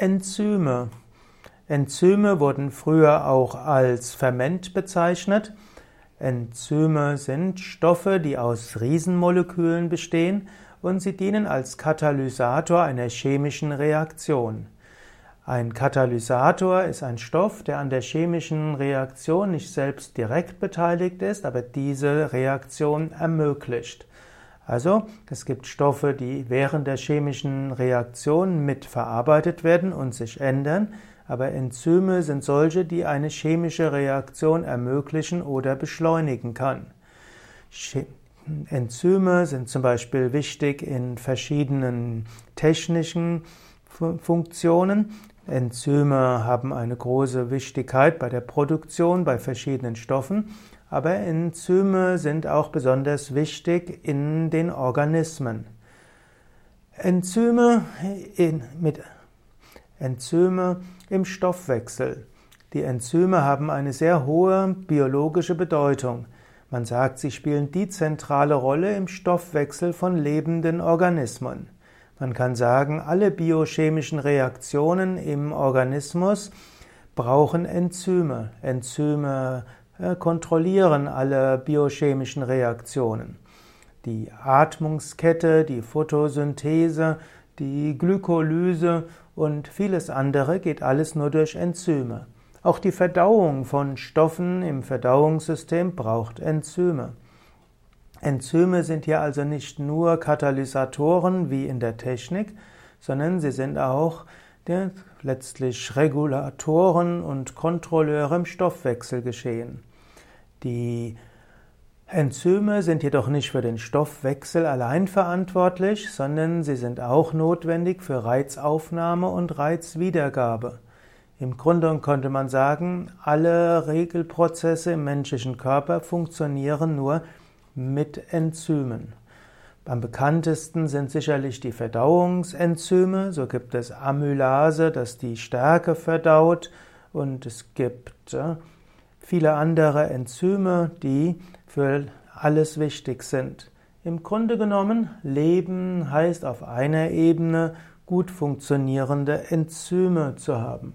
Enzyme. Enzyme wurden früher auch als Ferment bezeichnet. Enzyme sind Stoffe, die aus Riesenmolekülen bestehen und sie dienen als Katalysator einer chemischen Reaktion. Ein Katalysator ist ein Stoff, der an der chemischen Reaktion nicht selbst direkt beteiligt ist, aber diese Reaktion ermöglicht. Also, es gibt Stoffe, die während der chemischen Reaktion mitverarbeitet werden und sich ändern, aber Enzyme sind solche, die eine chemische Reaktion ermöglichen oder beschleunigen kann. Enzyme sind zum Beispiel wichtig in verschiedenen technischen Funktionen. Enzyme haben eine große Wichtigkeit bei der Produktion bei verschiedenen Stoffen. Aber Enzyme sind auch besonders wichtig in den Organismen. Enzyme, in, mit Enzyme im Stoffwechsel. Die Enzyme haben eine sehr hohe biologische Bedeutung. Man sagt, sie spielen die zentrale Rolle im Stoffwechsel von lebenden Organismen. Man kann sagen, alle biochemischen Reaktionen im Organismus brauchen Enzyme. Enzyme äh, kontrollieren alle biochemischen Reaktionen. Die Atmungskette, die Photosynthese, die Glykolyse und vieles andere geht alles nur durch Enzyme. Auch die Verdauung von Stoffen im Verdauungssystem braucht Enzyme. Enzyme sind hier also nicht nur Katalysatoren wie in der Technik, sondern sie sind auch der, letztlich Regulatoren und Kontrolleure im Stoffwechselgeschehen. Die Enzyme sind jedoch nicht für den Stoffwechsel allein verantwortlich, sondern sie sind auch notwendig für Reizaufnahme und Reizwiedergabe. Im Grunde könnte man sagen, alle Regelprozesse im menschlichen Körper funktionieren nur mit Enzymen. Am bekanntesten sind sicherlich die Verdauungsenzyme. So gibt es Amylase, das die Stärke verdaut. Und es gibt äh, viele andere Enzyme, die für alles wichtig sind. Im Grunde genommen, Leben heißt auf einer Ebene gut funktionierende Enzyme zu haben.